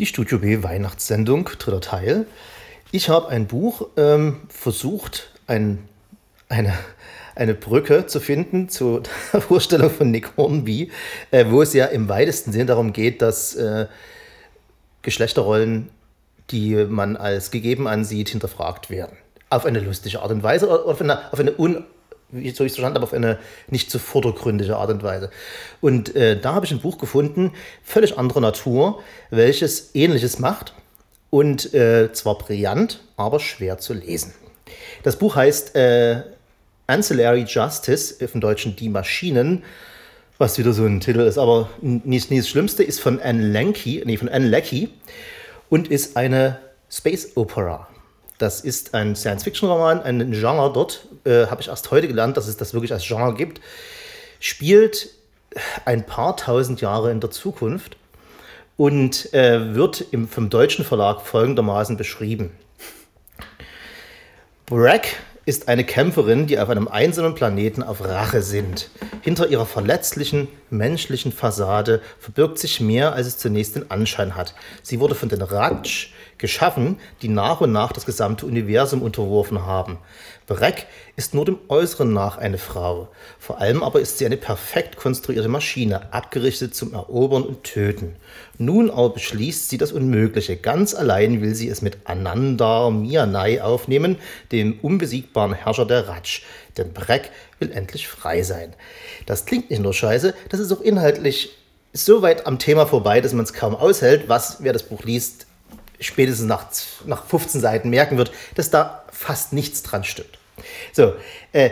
Die Studio B Weihnachtssendung, dritter Teil. Ich habe ein Buch ähm, versucht, ein, eine, eine Brücke zu finden zu der Vorstellung von Nick Hornby, äh, wo es ja im weitesten Sinne darum geht, dass äh, Geschlechterrollen, die man als gegeben ansieht, hinterfragt werden. Auf eine lustige Art und Weise oder auf eine, auf eine un, wie soll ich es verstanden habe, auf eine nicht zu vordergründige Art und Weise. Und äh, da habe ich ein Buch gefunden, völlig anderer Natur, welches Ähnliches macht und äh, zwar brillant, aber schwer zu lesen. Das Buch heißt äh, Ancillary Justice, im Deutschen Die Maschinen, was wieder so ein Titel ist, aber nicht, nicht das Schlimmste, ist von Anne Lenky, nee, und ist eine Space Opera. Das ist ein Science-Fiction-Roman, ein Genre dort, äh, habe ich erst heute gelernt, dass es das wirklich als Genre gibt, spielt ein paar tausend Jahre in der Zukunft und äh, wird im, vom deutschen Verlag folgendermaßen beschrieben. Brack ist eine Kämpferin, die auf einem einsamen Planeten auf Rache sinnt. Hinter ihrer verletzlichen, menschlichen Fassade verbirgt sich mehr, als es zunächst den Anschein hat. Sie wurde von den Ratsch geschaffen, die nach und nach das gesamte Universum unterworfen haben. Breck ist nur dem Äußeren nach eine Frau. Vor allem aber ist sie eine perfekt konstruierte Maschine, abgerichtet zum Erobern und Töten. Nun aber beschließt sie das Unmögliche. Ganz allein will sie es mit Ananda Mianai aufnehmen, dem unbesiegbaren Herrscher der Ratsch. Denn Breck will endlich frei sein. Das klingt nicht nur scheiße, das ist auch inhaltlich so weit am Thema vorbei, dass man es kaum aushält, was, wer das Buch liest, spätestens nach, nach 15 Seiten merken wird, dass da fast nichts dran stimmt. So, äh,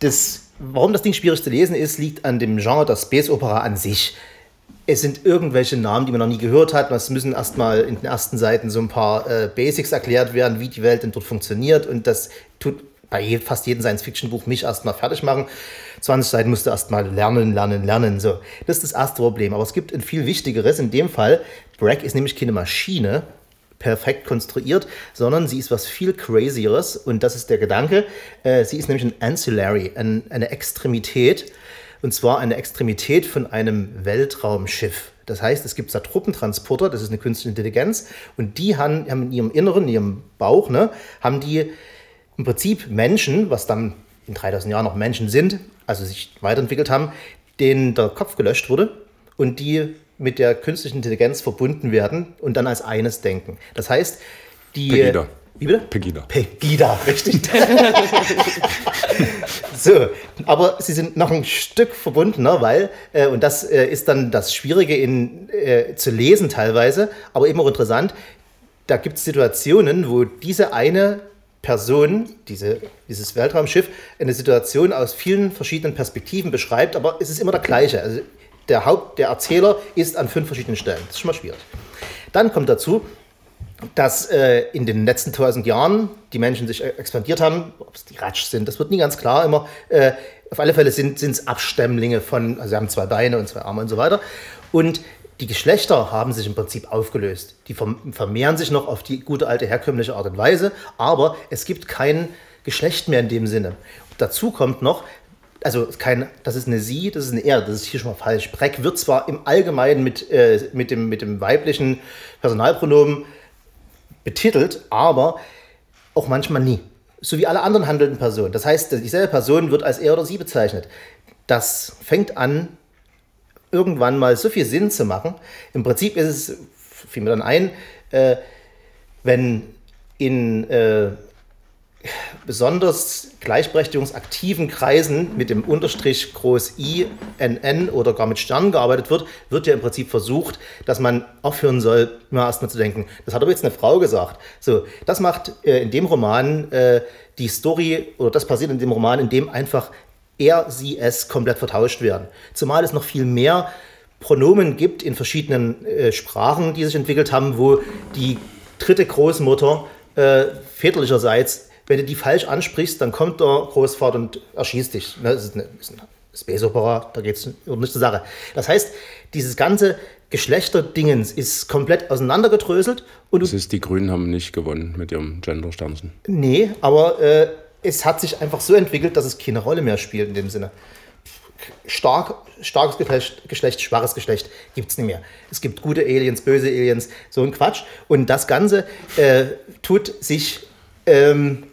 das, warum das Ding schwierig zu lesen ist, liegt an dem Genre der Space Opera an sich. Es sind irgendwelche Namen, die man noch nie gehört hat. Es müssen erstmal in den ersten Seiten so ein paar äh, Basics erklärt werden, wie die Welt denn dort funktioniert. Und das tut bei fast jedem Science-Fiction-Buch mich erstmal fertig machen. 20 Seiten musst du erstmal lernen, lernen, lernen. So, das ist das erste Problem. Aber es gibt ein viel wichtigeres. In dem Fall, Brack ist nämlich keine Maschine, perfekt konstruiert, sondern sie ist was viel crazieres und das ist der Gedanke. Äh, sie ist nämlich ein Ancillary, ein, eine Extremität und zwar eine Extremität von einem Weltraumschiff. Das heißt, es gibt da Truppentransporter, das ist eine künstliche Intelligenz und die haben, haben in ihrem Inneren, in ihrem Bauch, ne, haben die im Prinzip Menschen, was dann in 3000 Jahren noch Menschen sind, also sich weiterentwickelt haben, denen der Kopf gelöscht wurde und die mit der künstlichen Intelligenz verbunden werden und dann als eines denken. Das heißt, die. Pegida. Wie bitte? Pegida. Pegida, richtig. so, aber sie sind noch ein Stück verbundener, weil, äh, und das äh, ist dann das Schwierige in, äh, zu lesen teilweise, aber eben auch interessant, da gibt es Situationen, wo diese eine Person, diese, dieses Weltraumschiff, eine Situation aus vielen verschiedenen Perspektiven beschreibt, aber es ist immer der gleiche. Also der Haupt, der Erzähler ist an fünf verschiedenen Stellen. Das ist schon mal schwierig. Dann kommt dazu, dass äh, in den letzten tausend Jahren die Menschen sich expandiert haben, ob es die Ratsch sind, das wird nie ganz klar immer. Äh, auf alle Fälle sind es Abstämmlinge von, also sie haben zwei Beine und zwei Arme und so weiter. Und die Geschlechter haben sich im Prinzip aufgelöst. Die vermehren sich noch auf die gute alte herkömmliche Art und Weise, aber es gibt kein Geschlecht mehr in dem Sinne. Dazu kommt noch, also kein, das ist eine Sie, das ist eine Er, das ist hier schon mal falsch. Breck wird zwar im Allgemeinen mit, äh, mit, dem, mit dem weiblichen Personalpronomen betitelt, aber auch manchmal nie. So wie alle anderen handelnden Personen. Das heißt, dieselbe Person wird als er oder sie bezeichnet. Das fängt an, irgendwann mal so viel Sinn zu machen. Im Prinzip ist es, fiel mir dann ein, äh, wenn in äh, besonders gleichberechtigungsaktiven Kreisen mit dem Unterstrich groß I, NN oder gar mit Sternen gearbeitet wird, wird ja im Prinzip versucht, dass man aufhören soll, immer erstmal zu denken, das hat aber jetzt eine Frau gesagt. So, das macht äh, in dem Roman äh, die Story, oder das passiert in dem Roman, in dem einfach er, sie, es komplett vertauscht werden. Zumal es noch viel mehr Pronomen gibt in verschiedenen äh, Sprachen, die sich entwickelt haben, wo die dritte Großmutter äh, väterlicherseits wenn du die falsch ansprichst, dann kommt der Großvater und erschießt dich. Ne, das ist eine, ist eine Space Opera, da geht es um nicht zur Sache. Das heißt, dieses ganze Geschlechterdingens ist komplett auseinandergedröselt. Und das ist, die Grünen haben nicht gewonnen mit ihrem Gender-Sternchen. Nee, aber äh, es hat sich einfach so entwickelt, dass es keine Rolle mehr spielt in dem Sinne. stark, starkes Geschlecht, Geschlecht schwaches Geschlecht gibt es nicht mehr. Es gibt gute Aliens, böse Aliens, so ein Quatsch. Und das Ganze äh, tut sich, ähm,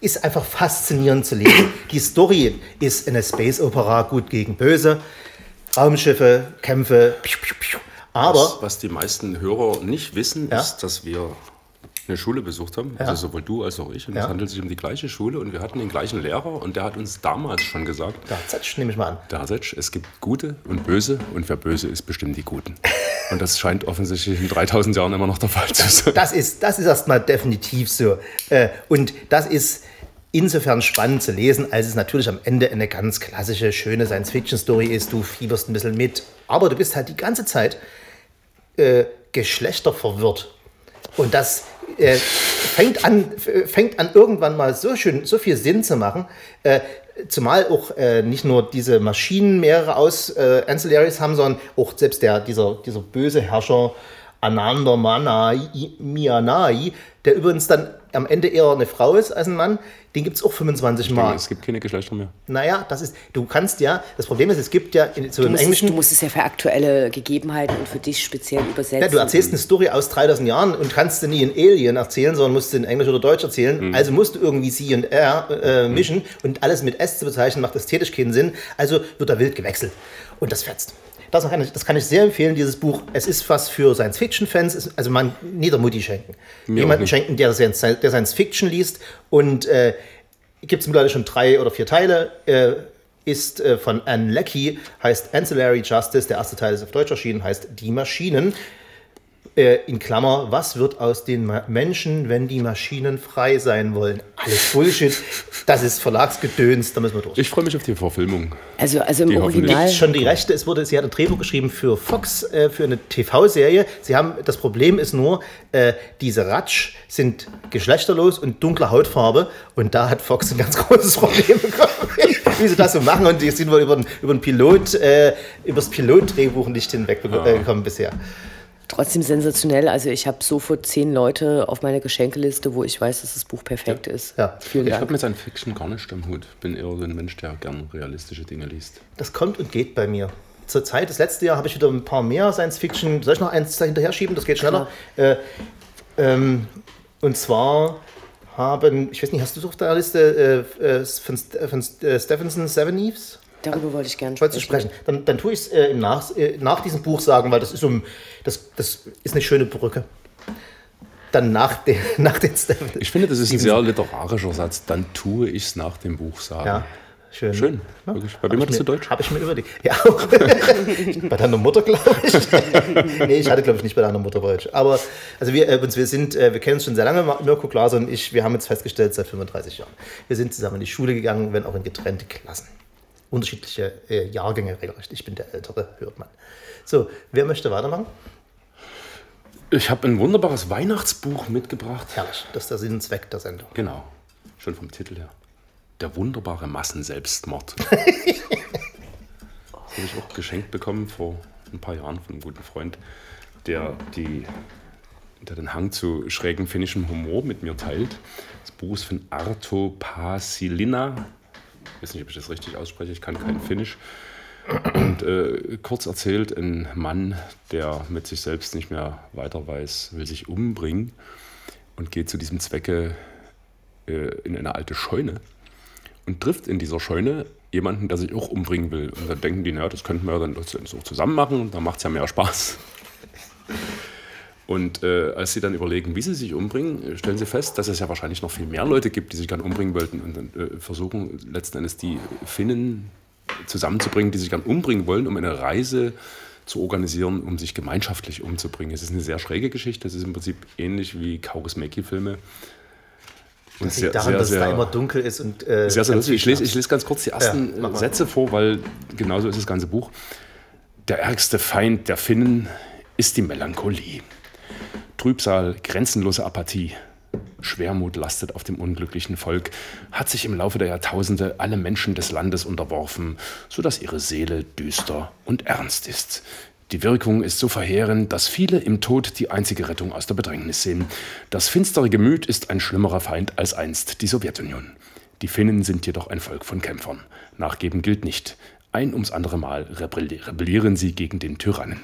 ist einfach faszinierend zu lesen. Die Story ist eine Space-Opera, gut gegen böse. Raumschiffe, Kämpfe, piu, piu, piu. aber Was, was die meisten Hörer nicht wissen, Ja. ist, dass wir eine Schule besucht haben, Ja. also sowohl du als auch ich. Und Ja. es handelt sich um die gleiche Schule und wir hatten den gleichen Lehrer und der hat uns damals schon gesagt, da Zetsch, nehme ich mal an. Setsch, es gibt Gute und Böse und wer böse ist, bestimmt die Guten. Und das scheint offensichtlich in 3000 Jahren immer noch der Fall zu sein. Das ist, das ist erstmal definitiv so. Äh, Und das ist insofern spannend zu lesen, als es natürlich am Ende eine ganz klassische, schöne Science-Fiction-Story ist. Du fieberst ein bisschen mit, aber du bist halt die ganze Zeit äh, geschlechterverwirrt. Und das äh, fängt, an, fängt an, irgendwann mal so schön, so viel Sinn zu machen. Äh, zumal auch äh, nicht nur diese Maschinen mehrere aus äh, Ancillaries haben, sondern auch selbst der, dieser, dieser böse Herrscher Ananda Manai, Mianai, der übrigens dann am Ende eher eine Frau ist als ein Mann, den gibt es auch 25 Mal. Es gibt keine Geschlechter mehr. Naja, das ist, du kannst ja, das Problem ist, es gibt ja in, so Du im musst, es, Englischen. du musst es ja für aktuelle Gegebenheiten und für dich speziell übersetzen. Ja, du erzählst eine Story aus 3000 Jahren und kannst sie nie in Alien erzählen, sondern musst sie in Englisch oder Deutsch erzählen. Also musst du irgendwie sie und er äh, mischen und alles mit S zu bezeichnen, macht ästhetisch keinen Sinn. Also wird da wild gewechselt. Und das fetzt. Das kann, ich, das kann ich sehr empfehlen, dieses Buch. Es ist was für Science-Fiction-Fans, also man Niedermutti schenken. Mir Jemanden schenken, der, der Science-Fiction liest. Und äh, gibt es mittlerweile schon drei oder vier Teile. Äh, ist äh, von Anne Leckie, heißt Ancillary Justice. Der erste Teil ist auf Deutsch erschienen, heißt Die Maschinen. Äh, in Klammer, was wird aus den Ma Menschen, wenn die Maschinen frei sein wollen? Alles Bullshit. Das ist Verlagsgedöns, da müssen wir durch. Ich freue mich auf die Verfilmung. Also, also im Die Original. Schon die Rechte, es wurde, sie hat ein Drehbuch geschrieben für Fox, äh, für eine TV-Serie. Sie haben, das Problem ist nur, äh, diese Ratsch sind geschlechterlos und dunkler Hautfarbe und da hat Fox ein ganz großes Problem bekommen, wie sie das so machen und die sind wohl über, den- über den Pilot, äh, über das Pilotdrehbuch nicht hinweggekommen bisher. Trotzdem sensationell. Also ich habe sofort zehn Leute auf meiner Geschenkeliste, wo ich weiß, dass das Buch perfekt ist. Ja. Vielen Ich habe mit Science Fiction gar nicht am Hut. Bin eher so ein Mensch, der gern realistische Dinge liest. Das kommt und geht bei mir. Zur Zeit, das letzte Jahr, habe ich wieder ein paar mehr Science-Fiction. Soll ich noch eins hinterher schieben? Das geht schneller. Äh, ähm, und zwar haben, ich weiß nicht, hast du es auf der Liste äh, äh, von, St- von äh, Stephenson Seven Eves? Darüber wollte ich gerne du sprechen? Dann, dann tue ich es äh, nach, äh, nach diesem Buch sagen, weil das ist, um, das, das ist eine schöne Brücke. Dann nach, den, nach den Stephenson. Ich finde, das ist ein sehr literarischer Satz. Dann tue ich es nach dem Buch sagen. Ja, schön. Schön. Wirklich. Bei wem ich du mir- Deutsch? Habe ich mir überlegt. Ja, auch. bei deiner Mutter, glaube ich. nee, ich hatte, glaube ich, nicht bei deiner Mutter Deutsch. Aber also wir, äh, uns, wir, sind, äh, wir kennen uns schon sehr lange, Mirko Glaser und ich. Wir haben jetzt festgestellt, seit 35 Jahren. Wir sind zusammen in die Schule gegangen, wenn auch in getrennte Klassen. Unterschiedliche äh, Jahrgänge regelrecht. Ich bin der Ältere, hört man. So, wer möchte weitermachen? Ich habe ein wunderbares Weihnachtsbuch mitgebracht. Herrlich, das ist der Sinn und Zweck der Sendung. Genau. Schon vom Titel her. Der wunderbare Massenselbstmord. das habe ich auch geschenkt bekommen vor ein paar Jahren von einem guten Freund, der, die, der den Hang zu schrägen finnischem Humor mit mir teilt. Das Buch ist von Arto Pasilina. Ich weiß nicht, ob ich das richtig ausspreche, ich kann kein Finnisch. Und äh, kurz erzählt, ein Mann, der mit sich selbst nicht mehr weiter weiß, will sich umbringen und geht zu diesem Zwecke äh, in eine alte Scheune und trifft in dieser Scheune jemanden, der sich auch umbringen will. Und dann denken die, naja, das könnten wir dann so zusammen machen, dann macht es ja mehr Spaß. Und äh, als sie dann überlegen, wie sie sich umbringen, stellen sie fest, dass es ja wahrscheinlich noch viel mehr Leute gibt, die sich gerne umbringen wollten und dann äh, versuchen letzten Endes die Finnen zusammenzubringen, die sich gerne umbringen wollen, um eine Reise zu organisieren, um sich gemeinschaftlich umzubringen. Es ist eine sehr schräge Geschichte, es ist im Prinzip ähnlich wie Kaurismäki-Filme. Und Das liegt daran, dass es da immer dunkel ist und äh, sehr, sehr lustig. Ich lese, ich lese ganz kurz die ersten Ja. Sätze vor, weil genauso ist das ganze Buch. Der ärgste Feind der Finnen ist die Melancholie. Trübsal, grenzenlose Apathie. Schwermut lastet auf dem unglücklichen Volk, hat sich im Laufe der Jahrtausende alle Menschen des Landes unterworfen, sodass ihre Seele düster und ernst ist. Die Wirkung ist so verheerend, dass viele im Tod die einzige Rettung aus der Bedrängnis sehen. Das finstere Gemüt ist ein schlimmerer Feind als einst die Sowjetunion. Die Finnen sind jedoch ein Volk von Kämpfern. Nachgeben gilt nicht. Ein ums andere Mal rebellieren sie gegen den Tyrannen.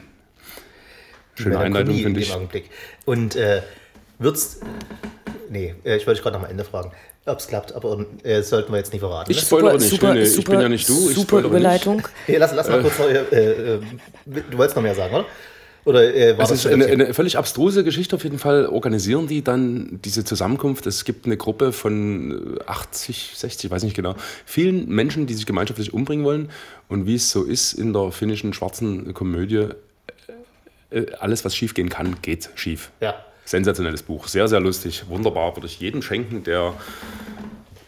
Schöne Einleitung, finde ich. Augenblick. Und äh, wird's. Nee, äh, ich wollte dich gerade noch am Ende fragen, ob es klappt, aber äh, sollten wir jetzt nicht verraten. Ich spoilere nicht, super, nee, super, ich bin ja nicht du. Super Überleitung. Hey, lass, lass mal kurz noch, äh, äh, du wolltest noch mehr sagen, oder? Oder äh, es das ist eine, eine, völlig abstruse Geschichte auf jeden Fall. Organisieren die dann diese Zusammenkunft? Es gibt eine Gruppe von 80, 60, weiß nicht genau, vielen Menschen, die sich gemeinschaftlich umbringen wollen. Und wie es so ist in der finnischen schwarzen Komödie, äh, alles, was schief gehen kann, geht schief. Ja. Sensationelles Buch, sehr, sehr lustig, wunderbar, würde ich jedem schenken, der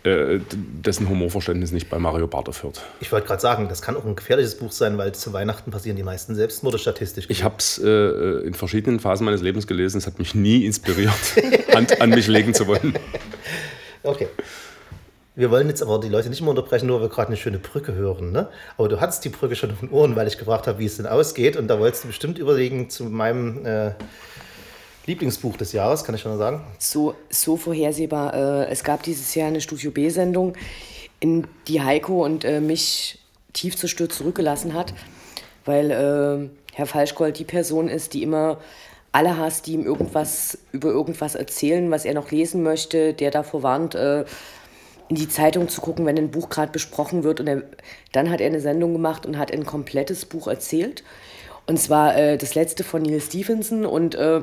äh, dessen Humorverständnis nicht bei Mario Barth aufhört. Ich wollte gerade sagen, das kann auch ein gefährliches Buch sein, weil zu Weihnachten passieren die meisten Selbstmorde statistisch. Ich habe es äh, in verschiedenen Phasen meines Lebens gelesen. Es hat mich nie inspiriert, Hand an mich legen zu wollen. Okay. Wir wollen jetzt aber die Leute nicht mehr unterbrechen, nur weil wir gerade eine schöne Brücke hören. Ne? Aber du hattest die Brücke schon auf den Ohren, weil ich gefragt habe, wie es denn ausgeht. Und da wolltest du bestimmt überlegen zu meinem äh, Lieblingsbuch des Jahres, kann ich schon mal sagen. So, so vorhersehbar. Äh, es gab dieses Jahr eine Studio B-Sendung, in die Heiko und äh, mich tief zerstört zurückgelassen hat, weil äh, Herr Falschgold die Person ist, die immer alle hasst, die ihm irgendwas über irgendwas erzählen, was er noch lesen möchte, der davor warnt, äh, in die Zeitung zu gucken, wenn ein Buch gerade besprochen wird. Und er, dann hat er eine Sendung gemacht und hat ein komplettes Buch erzählt. Und zwar äh, das letzte von Neil Stephenson. Und äh,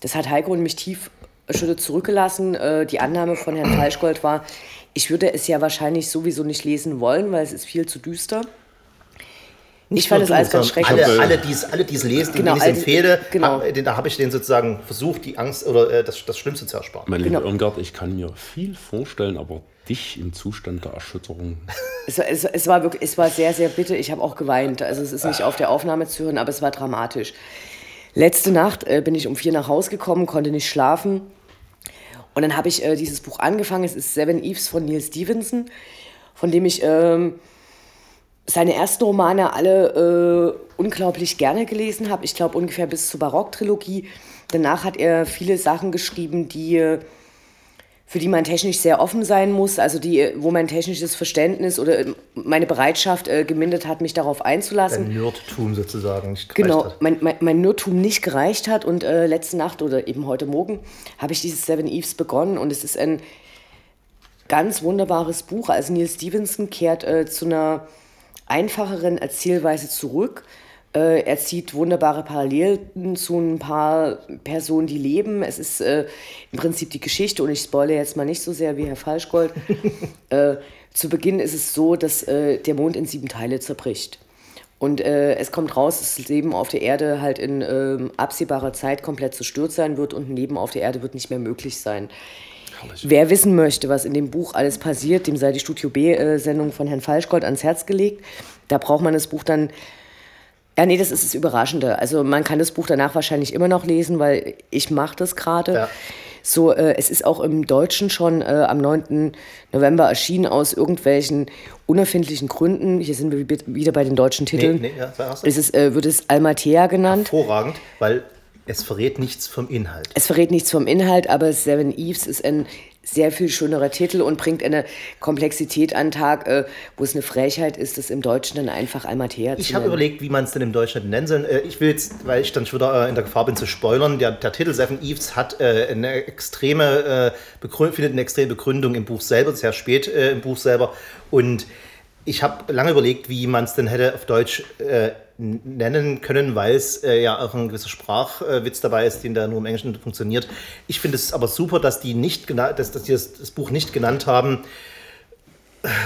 das hat Heiko und mich tief erschüttert zurückgelassen. Äh, die Annahme von Herrn Falschgold war, ich würde es ja wahrscheinlich sowieso nicht lesen wollen, weil es ist viel zu düster. Nicht ich fand es alles ganz schrecklich. Alle, alle, die es alle die's lesen, genau, denen ich es empfehle, genau. hab, da habe ich denen sozusagen versucht, die Angst oder äh, das, das Schlimmste zu ersparen. Mein genau. lieber Irmgard, ich kann mir viel vorstellen, aber dich im Zustand der Erschütterung. Es, es, es war wirklich, es war sehr, sehr bitter. Ich habe auch geweint. Also es ist nicht auf der Aufnahme zu hören, aber es war dramatisch. Letzte Nacht äh, bin ich um vier nach Hause gekommen, konnte nicht schlafen. Und dann habe ich äh, dieses Buch angefangen. Es ist Seven Eves von Neil Stevenson, von dem ich ähm, seine ersten Romane alle äh, unglaublich gerne gelesen habe. Ich glaube ungefähr bis zur Barocktrilogie. Danach hat er viele Sachen geschrieben, die äh, für die man technisch sehr offen sein muss, also die, wo mein technisches Verständnis oder meine Bereitschaft äh, gemindert hat, mich darauf einzulassen. Dein Nerdtum sozusagen nicht gereicht genau, hat. Genau, mein, mein, mein Nerdtum nicht gereicht hat und äh, letzte Nacht oder eben heute Morgen habe ich dieses Seven Eves begonnen und es ist ein ganz wunderbares Buch. Also Neil Stevenson kehrt äh, zu einer einfacheren Erzählweise zurück äh, er zieht wunderbare Parallelen zu ein paar Personen, die leben. Es ist äh, im Prinzip die Geschichte, und ich spoilere jetzt mal nicht so sehr wie Herr Falschgold. äh, zu Beginn ist es so, dass äh, der Mond in sieben Teile zerbricht. Und äh, es kommt raus, dass das Leben auf der Erde halt in ähm, absehbarer Zeit komplett zerstört sein wird und ein Leben auf der Erde wird nicht mehr möglich sein. Herrlich. Wer wissen möchte, was in dem Buch alles passiert, dem sei die Studio B-Sendung von Herrn Falschgold ans Herz gelegt. Da braucht man das Buch dann ja, nee, das ist das Überraschende. Also man kann das Buch danach wahrscheinlich immer noch lesen, weil ich mache das gerade. Ja. So, äh, es ist auch im Deutschen schon äh, am 9. November erschienen aus irgendwelchen unerfindlichen Gründen. Hier sind wir wieder bei den deutschen Titeln. Nee, nee, ja, es ist, äh, wird es Almatea genannt. Hervorragend, weil es verrät nichts vom Inhalt. Es verrät nichts vom Inhalt, aber Seven Eves ist ein sehr viel schönerer Titel und bringt eine Komplexität an den Tag, äh, wo es eine Frechheit ist, das im Deutschen dann einfach Almatea zu Ich habe überlegt, wie man es denn im Deutschen nennen soll. Äh, ich will jetzt, weil ich dann schon wieder äh, in der Gefahr bin zu spoilern, der, der Titel Seven Eves hat äh, eine extreme, äh, findet eine extreme Begründung im Buch selber, sehr spät äh, im Buch selber und ich habe lange überlegt, wie man es denn hätte auf Deutsch äh, nennen können, weil es äh, ja auch ein gewisser Sprachwitz dabei ist, den da nur im Englischen funktioniert. Ich finde es aber super, dass die, nicht dass, dass die das, das, Buch nicht genannt haben,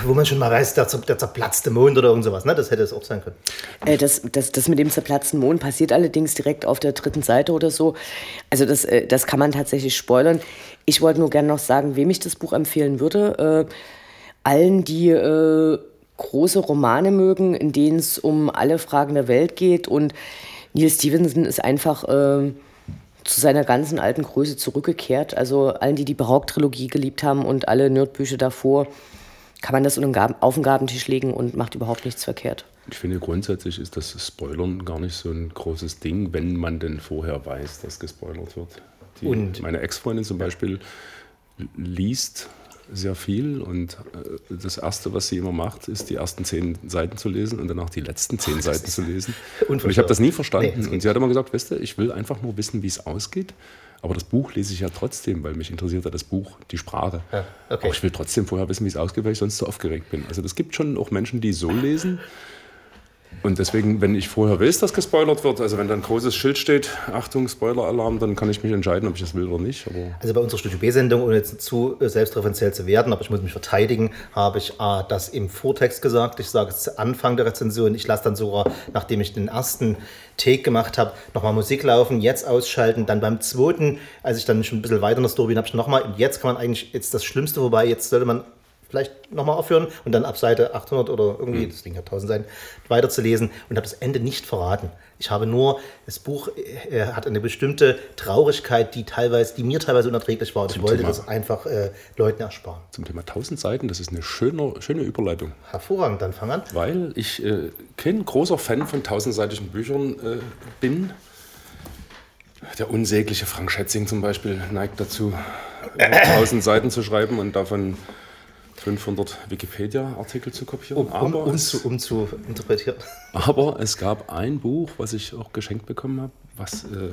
wo man schon mal weiß, der, der zerplatzte Mond oder irgend sowas. Ne? Das hätte es auch sein können. Äh, das, das, das mit dem zerplatzten Mond passiert allerdings direkt auf der dritten Seite oder so. Also das, äh, das kann man tatsächlich spoilern. Ich wollte nur gerne noch sagen, wem ich das Buch empfehlen würde. Äh, allen, die äh, große Romane mögen, in denen es um alle Fragen der Welt geht. Und Neil Stevenson ist einfach äh, zu seiner ganzen alten Größe zurückgekehrt. Also allen, die die Barock-Trilogie geliebt haben und alle Nerdbücher davor, kann man das auf den Gabentisch legen und macht überhaupt nichts verkehrt. Ich finde grundsätzlich ist das Spoilern gar nicht so ein großes Ding, wenn man denn vorher weiß, dass gespoilert wird. Die, und meine Ex-Freundin zum Beispiel liest sehr viel und äh, das Erste, was sie immer macht, ist die ersten zehn Seiten zu lesen und danach die letzten zehn Ach, Seiten zu lesen. Und ich habe das nie verstanden. Nee, und sie hat immer gesagt, weißt du, ich will einfach nur wissen, wie es ausgeht. Aber das Buch lese ich ja trotzdem, weil mich interessiert ja das Buch, die Sprache. Ja, okay. Aber ich will trotzdem vorher wissen, wie es ausgeht, weil ich sonst so aufgeregt bin. Also das gibt schon auch Menschen, die so lesen. Und deswegen, wenn ich vorher weiß, dass gespoilert wird, also wenn da ein großes Schild steht, Achtung, Spoiler-Alarm, dann kann ich mich entscheiden, ob ich das will oder nicht. Aber also bei unserer Studio B-Sendung, ohne jetzt zu selbstreferenziell zu werden, aber ich muss mich verteidigen, habe ich äh, das im Vortext gesagt. Ich sage es zu Anfang der Rezension. Ich lasse dann sogar, nachdem ich den ersten Take gemacht habe, nochmal Musik laufen, jetzt ausschalten, dann beim zweiten, als ich dann schon ein bisschen weiter in der Story bin, habe ich nochmal, jetzt kann man eigentlich, jetzt das Schlimmste vorbei, jetzt sollte man vielleicht nochmal aufhören und dann ab Seite 800 oder irgendwie, mhm. das Ding hat 1000 Seiten, weiterzulesen und habe das Ende nicht verraten. Ich habe nur, das Buch äh, hat eine bestimmte Traurigkeit, die teilweise, die mir teilweise unerträglich war. Und ich wollte Thema, das einfach äh, Leuten ersparen. Zum Thema 1000 Seiten, das ist eine schöne, schöne Überleitung. Hervorragend, dann fang an. Weil ich äh, kein großer Fan von tausendseitigen Büchern äh, bin. Der unsägliche Frank Schätzing zum Beispiel neigt dazu, 1000 Seiten zu schreiben und davon 500 Wikipedia-Artikel zu kopieren. Um, um, um, zu, um, zu, interpretieren. Aber es gab ein Buch, was ich auch geschenkt bekommen habe, was äh,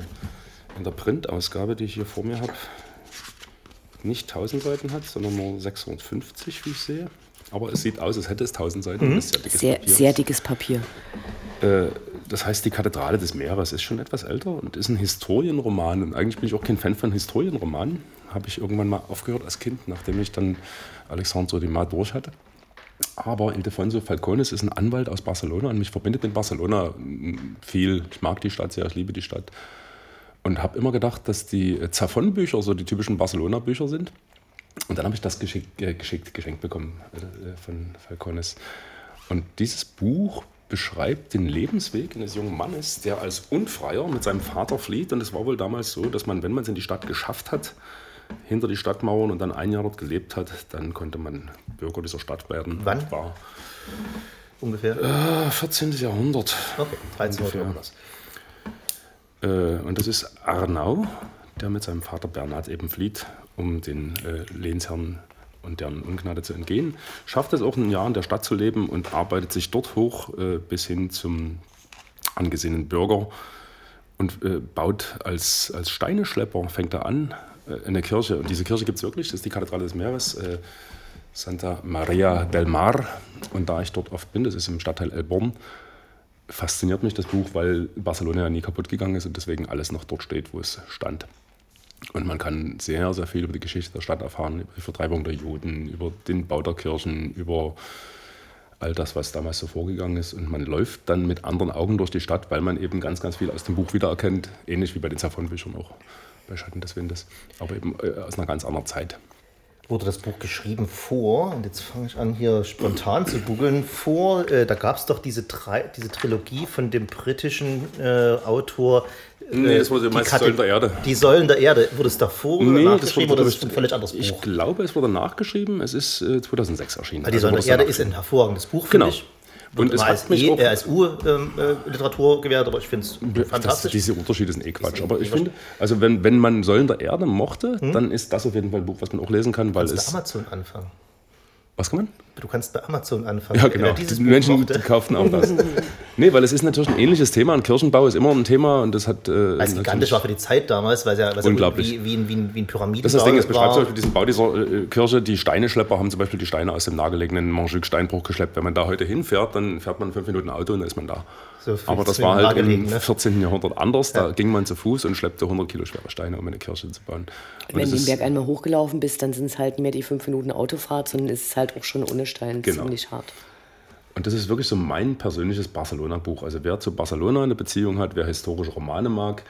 in der Printausgabe, die ich hier vor mir habe, nicht 1000 Seiten hat, sondern nur 650, wie ich sehe. Aber es sieht aus, als hätte es 1000 Seiten. Mhm. sehr dickes sehr, Papier. Sehr dickes Papier. Äh, das heißt, die Kathedrale des Meeres ist schon etwas älter und ist ein Historienroman. Und eigentlich bin ich auch kein Fan von Historienromanen. Habe ich irgendwann mal aufgehört als Kind, nachdem ich dann Alexandre Dumas durch hatte. Aber Ildefonso Falcones ist ein Anwalt aus Barcelona und mich verbindet mit Barcelona viel. Ich mag die Stadt sehr, ich liebe die Stadt. Und habe immer gedacht, dass die Zafon-Bücher so die typischen Barcelona-Bücher sind. Und dann habe ich das geschickt, äh, geschickt, geschenkt bekommen äh, von Falcones. Und dieses Buch beschreibt den Lebensweg eines jungen Mannes, der als Unfreier mit seinem Vater flieht. Und es war wohl damals so, dass man, wenn man es in die Stadt geschafft hat, hinter die Stadtmauern und dann ein Jahr dort gelebt hat, dann konnte man Bürger dieser Stadt werden. Wann? War ungefähr? Äh, 14. Jahrhundert. Okay, 13 irgendwas. Äh, und das ist Arnau, der mit seinem Vater Bernhard eben flieht, um den äh, Lehnsherren und deren Ungnade zu entgehen. Schafft es auch ein Jahr in der Stadt zu leben und arbeitet sich dort hoch äh, bis hin zum angesehenen Bürger und äh, baut als, als Steineschlepper, fängt er an, äh, eine Kirche. Und diese Kirche gibt es wirklich, das ist die Kathedrale des Meeres, äh, Santa Maria del Mar. Und da ich dort oft bin, das ist im Stadtteil El Born, fasziniert mich das Buch, weil Barcelona ja nie kaputt gegangen ist und deswegen alles noch dort steht, wo es stand. Und man kann sehr, sehr viel über die Geschichte der Stadt erfahren, über die Vertreibung der Juden, über den Bau der Kirchen, über all das, was damals so vorgegangen ist. Und man läuft dann mit anderen Augen durch die Stadt, weil man eben ganz, ganz viel aus dem Buch wiedererkennt, ähnlich wie bei den Savon-Büchern auch bei Schatten des Windes, aber eben äh, aus einer ganz anderen Zeit. Wurde das Buch geschrieben vor, und jetzt fange ich an hier spontan zu googeln, vor, äh, da gab es doch diese, drei, diese Trilogie von dem britischen äh, Autor. Äh, nee, das wurde meist Säulen der Erde. Die Säulen der Erde. Wurde es davor nee, nachgeschrieben das wurde, oder ist ein völlig anderes Buch? Ich glaube, es wurde nachgeschrieben. Es ist 2006 äh, erschienen. Weil die also Säulen der Erde ist ein hervorragendes Buch, finde genau. ich. Und es als, e, äh, als U-Literatur ähm, äh, gewährt, aber ich finde es fantastisch. Das, diese Unterschiede sind eh Quatsch. Aber ich finde, also wenn, wenn man Säulen der Erde mochte, hm? dann ist das auf jeden Fall ein Buch, was man auch lesen kann, weil es. Amazon anfangen. Was kann man? Du kannst bei Amazon anfangen. Ja, genau. Die Menschen kaufen auch das. nee, weil es ist natürlich ein ähnliches Thema und Kirchenbau ist immer ein Thema und das hat. Äh, es gigantisch war für die Zeit damals, weil es ja, unglaublich. Ja wie, wie, wie, wie ein Pyramiden Das ist das Ding, es beschreibt zum Beispiel diesen Bau dieser äh, Kirche. Die Steineschlepper haben zum Beispiel die Steine aus dem nahegelegenen Montjuic-Steinbruch geschleppt. Wenn man da heute hinfährt, dann fährt man fünf Minuten Auto und dann ist man da. So Aber das war halt im ne? 14. Jahrhundert anders. Da ja. ging man zu Fuß und schleppte 100 Kilo schwere Steine, um eine Kirche zu bauen. Und Wenn du den Berg einmal hochgelaufen bist, dann sind es halt mehr die fünf Minuten Autofahrt, sondern ist es halt auch schon ohne Stein genau. ziemlich hart. Und das ist wirklich so mein persönliches Barcelona-Buch. Also wer zu Barcelona eine Beziehung hat, wer historische Romane mag,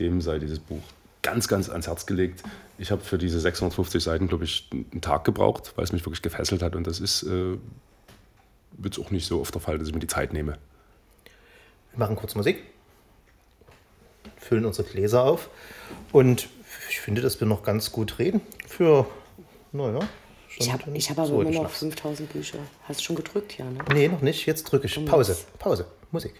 dem sei dieses Buch ganz, ganz ans Herz gelegt. Ich habe für diese 650 Seiten, glaube ich, einen Tag gebraucht, weil es mich wirklich gefesselt hat. Und das ist äh, jetzt auch nicht so oft der Fall, dass ich mir die Zeit nehme. Wir machen kurz Musik, füllen unsere Gläser auf und ich finde, dass wir noch ganz gut reden für, naja, ich habe hab aber immer noch 5000 Bücher. Hast du schon gedrückt, ja? Ne? Nee, noch nicht. Jetzt drücke ich. Pause. Pause. Musik.